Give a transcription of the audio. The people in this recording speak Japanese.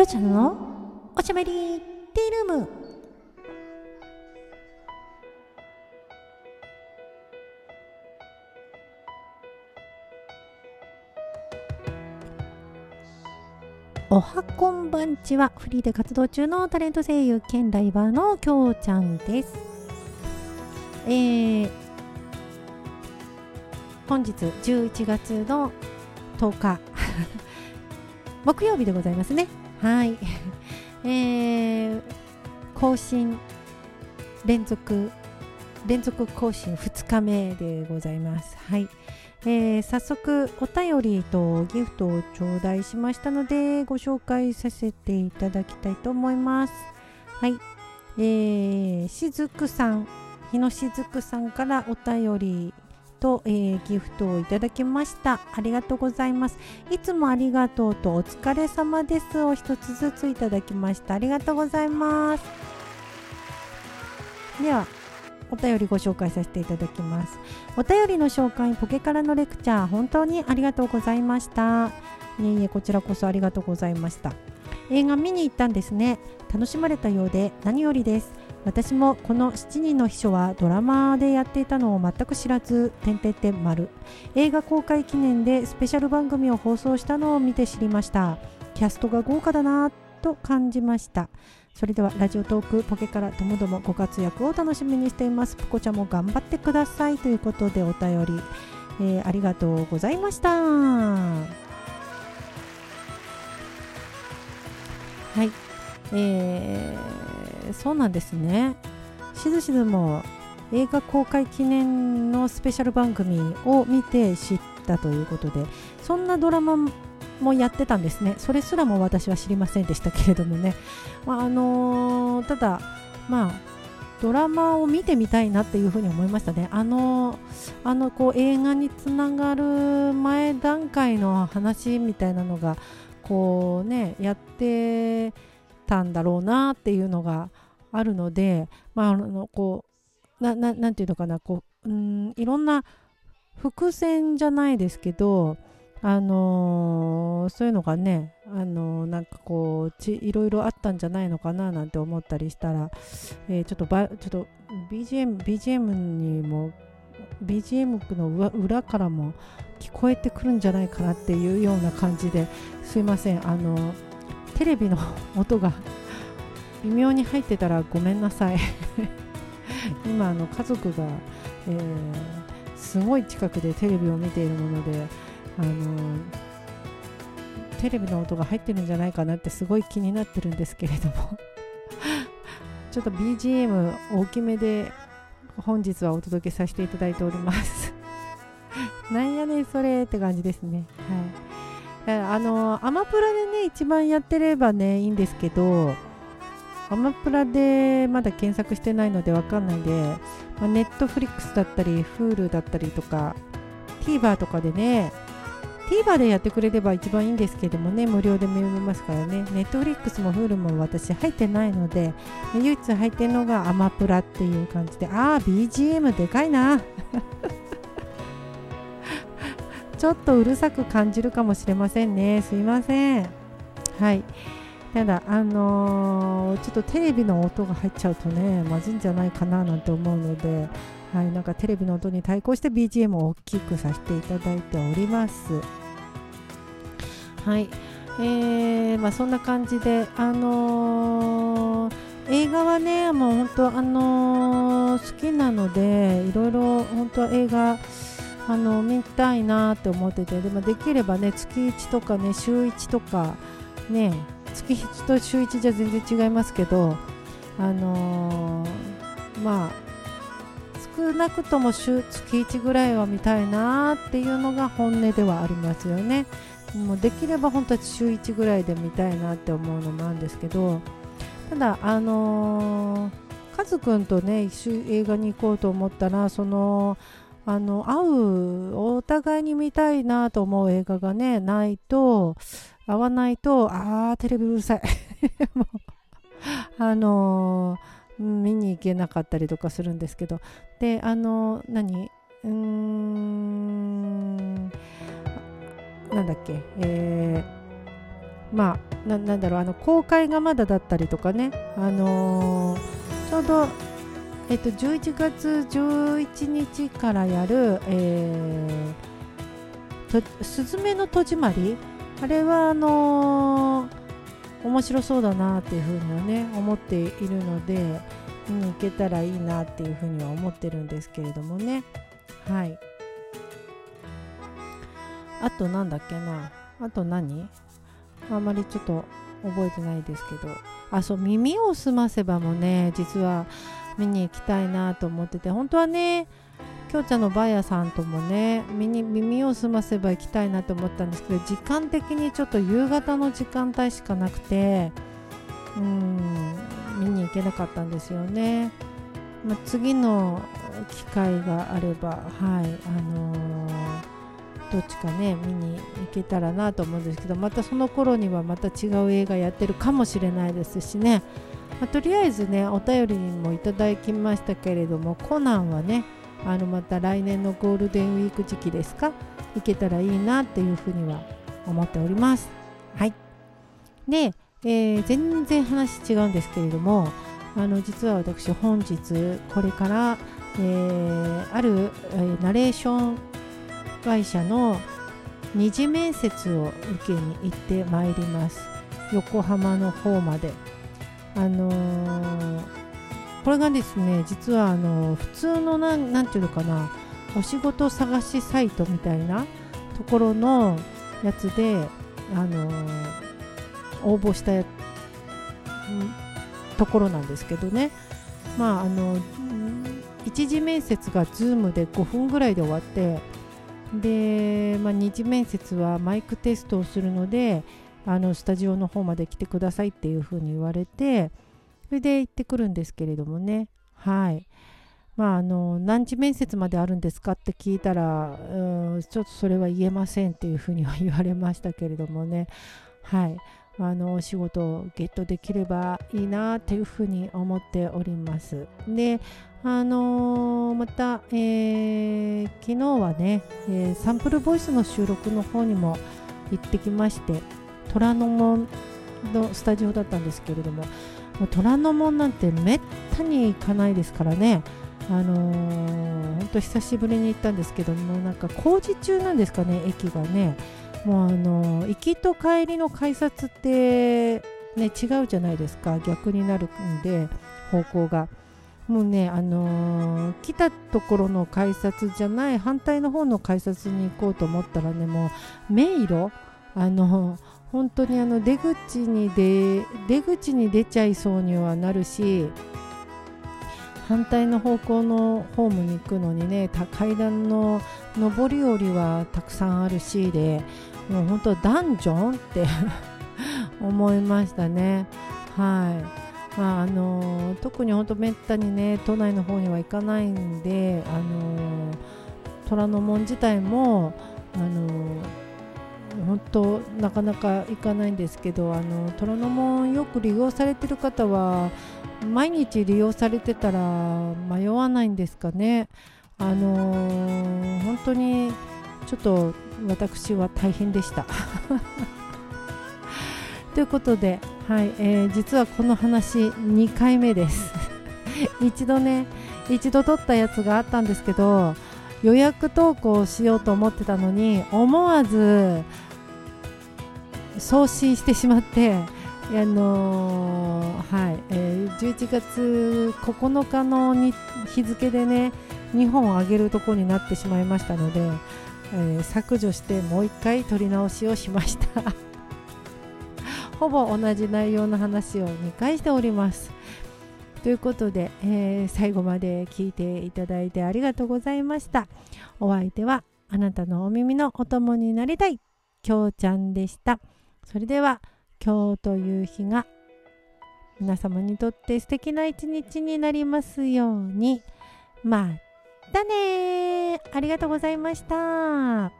きょうちゃんのおしゃべりティールーム。おはこんばんちは。フリーで活動中のタレント声優兼ライバーのきょうちゃんです。えー、本日11月の10日。木曜日でございますね。はい。えー、更新連続連続更新2日目でございます。はい。えー、早速お便りとギフトを頂戴しましたのでご紹介させていただきたいと思います。はい。えー、しずくさん日野しずくさんからお便りと、えー、ギフトをいただきました。ありがとうございます。いつもありがとうとお疲れ様です。を一つずついただきました。ありがとうございます。ではお便りご紹介させていただきます。お便りの紹介ポケからのレクチャー本当にありがとうございました。いえいえこちらこそありがとうございました。映画見に行ったんですね。楽しまれたようで何よりです。私もこの7人の秘書はドラマでやっていたのを全く知らず点々点丸。映画公開記念でスペシャル番組を放送したのを見て知りました。キャストが豪華だなと感じました。それではラジオトークポケからともどもご活躍を楽しみにしています。ポコちゃんも頑張ってください。ということでお便り、えー、ありがとうございました。えー、そうなんですね。しずしずも映画公開記念のスペシャル番組を見て知ったということでそんなドラマもやってたんですね。それすらも私は知りませんでしたけれどもね、まあ、あのー、ただまあドラマを見てみたいなっていうふうに思いましたね。あのあのこう映画につながる前段階の話みたいなのがこうねやってたんだろうなっていうのがあるのでまああのこうなななんていうのかなこううんいろんな伏線じゃないですけどあのー、そういうのがね、あのー、なんかこうちいろいろあったんじゃないのかななんて思ったりしたら、えー、ちょっとばちょっと BGM, BGM にも BGM の裏からも聞こえてくるんじゃないかなっていうような感じですいませんあのテレビの音が微妙に入ってたらごめんなさい。今あの家族が、えー、すごい近くでテレビを見ているものであのテレビの音が入ってるんじゃないかなってすごい気になってるんですけれども。ちょっと BGM 大きめで本日はお届けさせていただいております。なんやねんそれって感じですね。はい。あのアマプラでね一番やってればねいいんですけどアマプラでまだ検索してないのでわかんないんで、まあ、ネットフリックスだったり Hulu だったりとか TVer とかでね TVer でやってくれれば一番いいんですけどもね無料で見れますからね。Netflix も Hulu も私入ってないので唯一入ってるのがアマプラっていう感じで。ああ BGM でかいな。ちょっとうるさく感じるかもしれませんね。すいません。はい。ただあのー、ちょっとテレビの音が入っちゃうとねまずいんじゃないかななんて思うのではい、なんかテレビの音に対抗して BGM を大きくさせていただいております。はい、えー、まあ、そんな感じで、あのー、映画はね、もう本当、あのー、好きなので、いろいろ本当映画、あの見たいなって思ってて、でもできればね、月1とかね、週1とか、ね、月1と週1じゃ全然違いますけど、あのまあ、少なくとも週月1ぐらいは見たいなっていうのが本音ではありますよね。もうできれば本当は週1ぐらいで見たいなって思うのもあるんですけどただあのー、カズくんとね一緒映画に行こうと思ったらそのあの会うお互いに見たいなと思う映画がねないと合わないとああテレビうるさい。もうあのー、見に行けなかったりとかするんですけど。であのー、何？うーんなんだっけ、えー、まあななんだろう。あの公開がまだだったりとかね、あのー、ちょうど、えっと、11月11日からやる、えー、すずめの戸締まり？あれはあのー、面白そうだなっていうふうにはね思っているので見に行けたらいいなっていうふうには思ってるんですけれどもね。はい。あとなんだっけな？あと何？あんまりちょっと覚えてないですけど。あそう耳をすませばもね実は見に行きたいなと思ってて本当はねきょうちゃんのバーヤさんともね耳耳をすませば行きたいなと思ったんですけど時間的にちょっと夕方の時間帯しかなくてうん見に行けなかったんですよね、まあ、次の機会があればはいあのーどっちかね見に行けたらなと思うんですけどまたその頃にはまた違う映画やってるかもしれないですしね、まあ、とりあえずねお便りにもいただきましたけれどもコナンはねあのまた来年のゴールデンウィーク時期ですか？行けたらいいなっていうふうには思っております。はい。で、えー、全然話違うんですけれどもあの実は私本日これから、えー、ある、えー、ナレーション会社の二次面接を受けに行ってまいります。横浜の方まで。あのー、これがですね実はあの普通のなんなんていうのかなお仕事探しサイトみたいなところのやつであのー、応募したところなんですけどね。まああの一次面接が Zoom で5分ぐらいで終わってで、まあ、二次面接はマイクテストをするのであのスタジオの方まで来てくださいっていうふうに言われてそれで行ってくるんですけれどもね。はい。まああの何時面接まであるんですかって聞いたらうんちょっとそれは言えませんっていうふうには言われましたけれどもね。はい。あのお仕事をゲットできればいいなっていうふうに思っております。であのー、また、えー、昨日はね、えー、サンプルボイスの収録の方にも行ってきまして虎ノ門のスタジオだったんですけれども虎ノ門なんてめったに行かないですからね。あのー、本当久しぶりに行ったんですけどもなんか工事中なんですかね駅がね。もうあの行きと帰りの改札ってね違うじゃないですか。逆になるんで方向が。もうね、あのー、来たところの改札じゃない反対の方の改札に行こうと思ったらねもう迷路。あの本当にあの出口に出出口に出ちゃいそうにはなるし反対の方向のホームに行くのにね階段の上り下りはたくさんあるしでもう本当ダンジョンって 思いましたね。はいまああの特に本当めったにね都内の方には行かないんで、あの虎ノ門自体も、あの本当なかなか行かないんですけどあの虎ノ門よく利用されてる方は毎日利用されてたら迷わないんですかね。あの本当にちょっと私は大変でした。ということではい、えー、実はこの話2回目です 一度ね一度撮ったやつがあったんですけど予約投稿しようと思ってたのに思わず送信してしまってあのー、はいえー、11月9日の日付でね2本あげるとこになってしまいましたので、えー、削除してもう1回撮り直しをしました ほぼ同じ内容の話を2回しております。ということで、えー、最後まで聞いていただいてありがとうございました。お相手はあなたのお耳のお供になりたい、きょうちゃんでした。それでは、今日という日が皆様にとって素敵な一日になりますように。またねありがとうございました。